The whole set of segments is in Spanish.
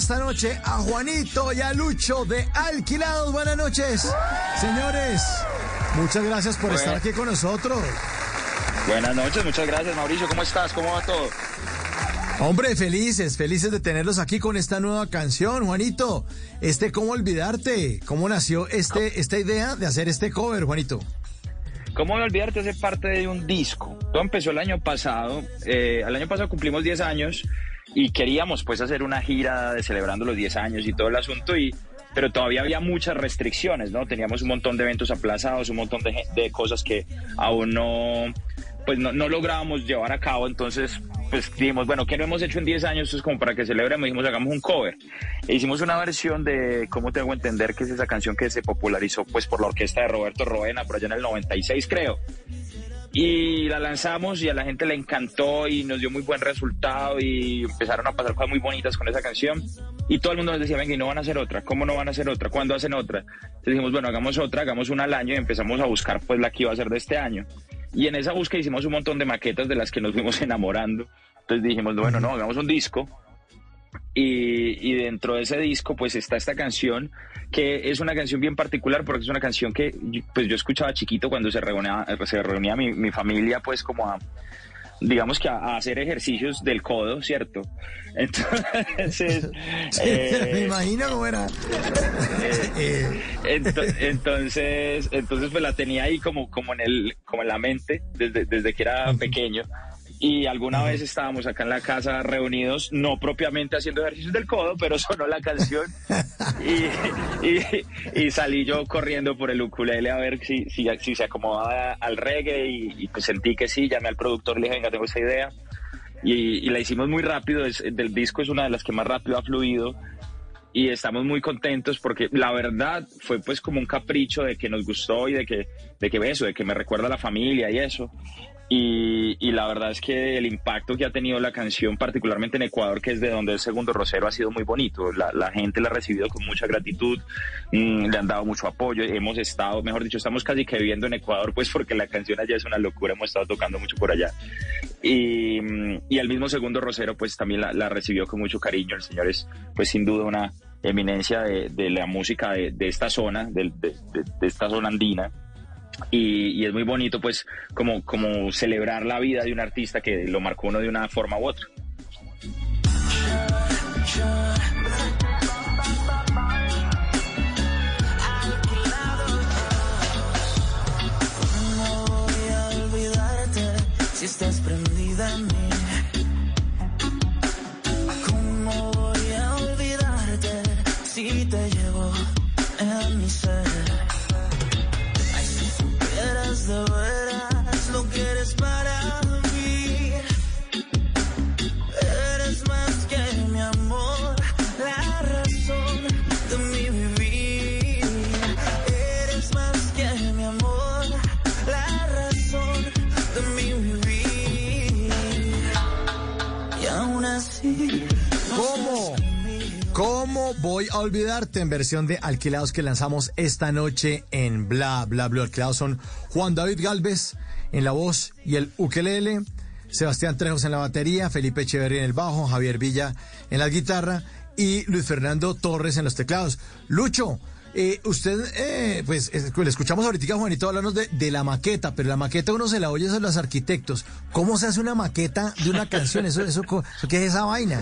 esta noche a Juanito y a Lucho de Alquilados. Buenas noches, señores. Muchas gracias por estar aquí con nosotros. Buenas noches, muchas gracias Mauricio. ¿Cómo estás? ¿Cómo va todo? Hombre, felices, felices de tenerlos aquí con esta nueva canción, Juanito. Este, ¿cómo olvidarte? ¿Cómo nació este, esta idea de hacer este cover, Juanito? ¿Cómo olvidarte? Hace parte de un disco. Todo empezó el año pasado. Eh, el año pasado cumplimos 10 años y queríamos pues hacer una gira de celebrando los 10 años y todo el asunto y pero todavía había muchas restricciones, ¿no? Teníamos un montón de eventos aplazados, un montón de, cosas que aún no pues no, no lográbamos llevar a cabo, entonces pues dijimos, bueno, ¿qué no hemos hecho en 10 años? Es como para que celebremos, dijimos, hagamos un cover. E hicimos una versión de, ¿cómo tengo que entender? Que es esa canción que se popularizó pues por la orquesta de Roberto Roena, por allá en el 96 creo. Y la lanzamos y a la gente le encantó y nos dio muy buen resultado y empezaron a pasar cosas muy bonitas con esa canción. Y todo el mundo nos decía, venga, y no van a hacer otra, ¿cómo no van a hacer otra? ¿Cuándo hacen otra? Entonces dijimos, bueno, hagamos otra, hagamos una al año y empezamos a buscar pues la que iba a ser de este año. Y en esa búsqueda hicimos un montón de maquetas de las que nos fuimos enamorando. Entonces dijimos, bueno, no, hagamos un disco. Y, y, dentro de ese disco pues está esta canción que es una canción bien particular porque es una canción que pues yo escuchaba chiquito cuando se reunía, se reunía mi, mi familia pues como a, digamos que a, hacer ejercicios del codo, ¿cierto? Entonces, eh, me imagino cómo era. Eh, entonces, entonces pues la tenía ahí como, como en el, como en la mente desde, desde que era pequeño y alguna vez estábamos acá en la casa reunidos, no propiamente haciendo ejercicios del codo, pero sonó la canción. Y, y, salí yo corriendo por el ukulele a ver si, si, si se acomodaba al reggae y, pues sentí que sí, llamé al productor y le dije, venga, tengo esa idea y, la hicimos muy rápido, es, del disco es una de las que más rápido ha fluido. Y estamos muy contentos porque la verdad fue pues como un capricho de que nos gustó y de que, de que eso, de que me recuerda a la familia y eso. Y, la verdad es que el impacto que ha tenido la canción, particularmente en Ecuador, que es de donde el segundo Rosero, ha sido muy bonito. La, gente la ha recibido con mucha gratitud, mm, le han dado mucho apoyo. Hemos estado, mejor dicho, estamos casi que viviendo en Ecuador, pues porque la canción allá es una locura, hemos estado tocando mucho por allá. Y, y el mismo segundo Rosero, pues también la, recibió con mucho cariño. El señor es, pues sin duda, una eminencia de, la música de, esta zona, de esta zona andina y, es muy bonito pues como, como celebrar la vida de un artista que lo marcó uno de una forma u otra. si estás prendida en mí? ¿Cómo voy a olvidarte en versión de Alquilados que lanzamos esta noche en Bla Bla Bla Alquilados son Juan David Galvez en la voz y el ukelele, Sebastián Trejos en la batería, Felipe Echeverría en el bajo, Javier Villa en la guitarra y Luis Fernando Torres en los teclados. Lucho, eh, usted, eh, pues, le escuchamos ahorita, Juanito, hablarnos de, la maqueta, pero la maqueta uno se la oye a los arquitectos. ¿Cómo se hace una maqueta de una canción? ¿Eso, eso, qué es esa vaina?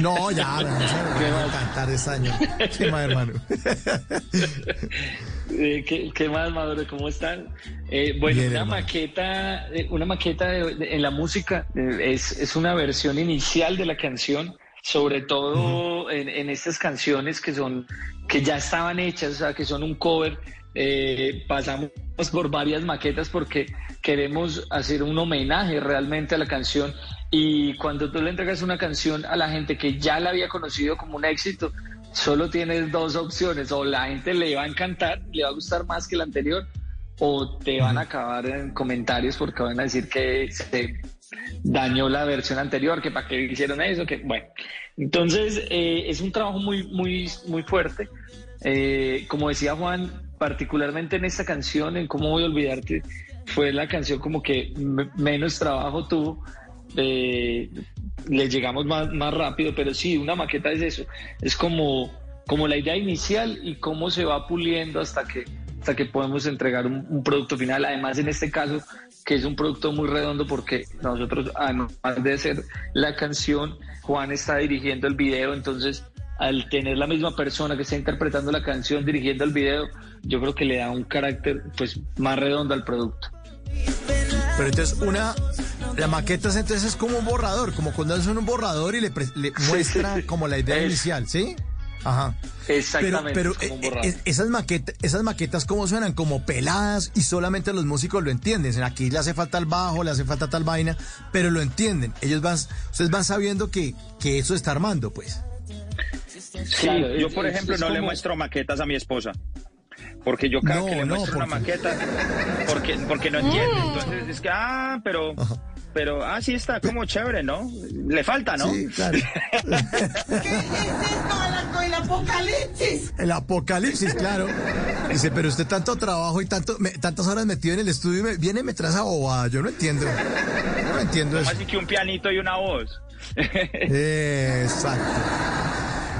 No, ya, no se va a cantar este año. ¿Qué más, hermano? ¿Qué, ¿Qué, más, Maduro? ¿Cómo están? Eh, bueno, una, maqueta, eh, una maqueta, en la música eh, es, es, una versión inicial de la canción, sobre todo en, en, estas canciones que son que ya estaban hechas, o sea, que son un cover. pasamos por varias maquetas porque queremos hacer un homenaje realmente a la canción y cuando tú le entregas una canción a la gente que ya la había conocido como un éxito, solo tienes dos opciones, o la gente le va a encantar, le va a gustar más que la anterior, o te van a acabar en comentarios porque van a decir que se dañó la versión anterior, que para qué hicieron eso, que bueno. Entonces eh, es un trabajo muy, muy, muy fuerte. Eh, como decía Juan, particularmente en esta canción, en Cómo voy a olvidarte, fue la canción como que menos trabajo tuvo le llegamos más, más rápido, pero sí, una maqueta es eso, es como, como la idea inicial y cómo se va puliendo hasta que, hasta que podemos entregar un, producto final. Además, en este caso, que es un producto muy redondo porque nosotros, además de hacer la canción, Juan está dirigiendo el video, entonces al tener la misma persona que está interpretando la canción, dirigiendo el video, yo creo que le da un carácter pues más redondo al producto. Pero entonces una, la maqueta entonces es como un borrador, como cuando hacen un borrador y le, muestra como la idea inicial, ¿sí? Ajá. Exactamente. Pero, eh, eh, esas maquetas, esas maquetas cómo suenan, como peladas y solamente los músicos lo entienden. Aquí le hace falta el bajo, le hace falta tal vaina, pero lo entienden. Ellos van, ustedes van sabiendo que, que eso está armando, pues. Sí, yo por ejemplo no le muestro maquetas a mi esposa. Porque yo creo que le muestro una maqueta porque, porque no entiende. Mm. Entonces es que, ah, pero, pero, ah, sí está como chévere, ¿no? Le falta, ¿no? Sí, claro. ¿Qué es esto, el apocalipsis? El apocalipsis, claro. Dice, pero usted tanto trabajo y tanto, tantas horas metido en el estudio y me, viene y me trae esa bobada. Yo no entiendo. no entiendo eso. Así que un pianito y una voz. Exacto.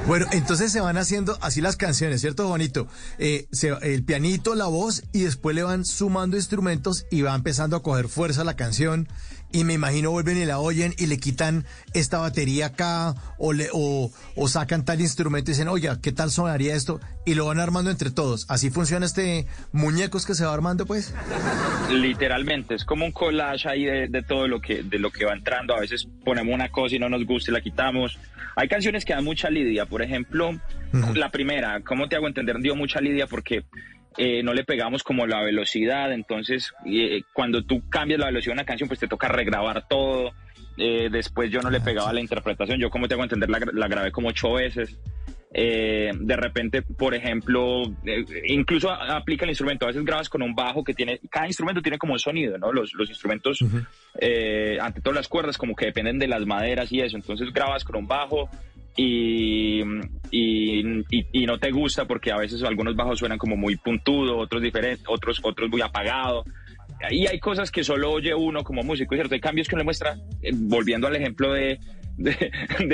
Bueno, entonces se van haciendo así las canciones, ¿cierto, Bonito? Eh, el pianito, la voz, y después le van sumando instrumentos y va empezando a coger fuerza la canción. Y me imagino vuelven y la oyen y le quitan esta batería acá o, le, o, sacan tal instrumento y dicen, oye, ¿qué tal sonaría esto? Y lo van armando entre todos. ¿Así funciona este muñecos que se va armando, pues? Literalmente, es como un collage ahí de, de todo lo que, de lo que va entrando. A veces ponemos una cosa y no nos gusta y la quitamos hay canciones que dan mucha lidia, por ejemplo, la primera, ¿cómo te hago entender? Dio mucha lidia porque eh, no le pegamos como la velocidad, entonces eh, cuando tú cambias la velocidad de una canción, pues te toca regrabar todo. Eh, después yo no le pegaba la interpretación, yo como te hago entender la, la grabé como ocho veces. Eh, de repente, por ejemplo, eh, incluso aplica el instrumento. A veces grabas con un bajo que tiene, cada instrumento tiene como un sonido, ¿no? Los, los instrumentos, eh, ante todas las cuerdas, como que dependen de las maderas y eso. Entonces grabas con un bajo y, y, y, no te gusta porque a veces algunos bajos suenan como muy puntudo, otros diferentes, otros, otros muy apagados. Y hay cosas que solo oye uno como músico, ¿cierto? Hay cambios que le muestra, volviendo al ejemplo de,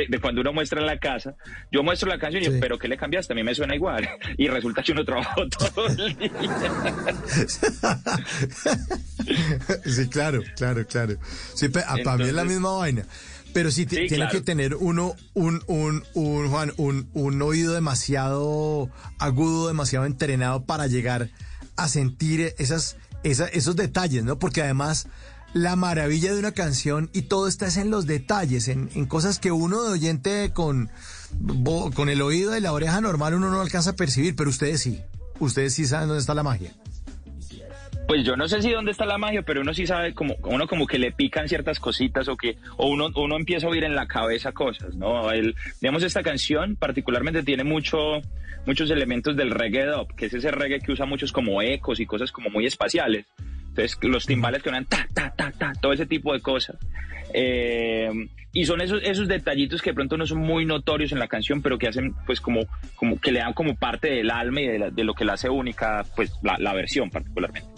de, cuando uno muestra la casa. Yo muestro la canción y digo, pero ¿qué le cambiaste? A mí me suena igual. Y resulta que uno trabajó todo el día. sí, claro, claro, claro. Sí, para mí es la misma vaina. Pero sí, tiene que tener uno un, un, un, Juan, un, un oído demasiado agudo, demasiado entrenado para llegar a sentir esas, esas, esos detalles, ¿no? Porque además la maravilla de una canción y todo está en los detalles, en, cosas que uno de oyente con, con el oído y la oreja normal uno no alcanza a percibir, pero ustedes sí, ustedes sí saben dónde está la magia. Pues yo no sé si dónde está la magia, pero uno sí sabe como uno como que le pican ciertas cositas o que o uno uno empieza a oír en la cabeza cosas, ¿no? El, digamos esta canción particularmente tiene mucho muchos elementos del reggae dub, que es ese reggae que usa muchos como ecos y cosas como muy espaciales. Entonces, los timbales que van ta, ta, ta, ta, todo ese tipo de cosas. Eh, y son esos, esos detallitos que de pronto no son muy notorios en la canción, pero que hacen, pues, como, como que le dan como parte del alma y de, lo que la hace única, pues, la, la versión particularmente.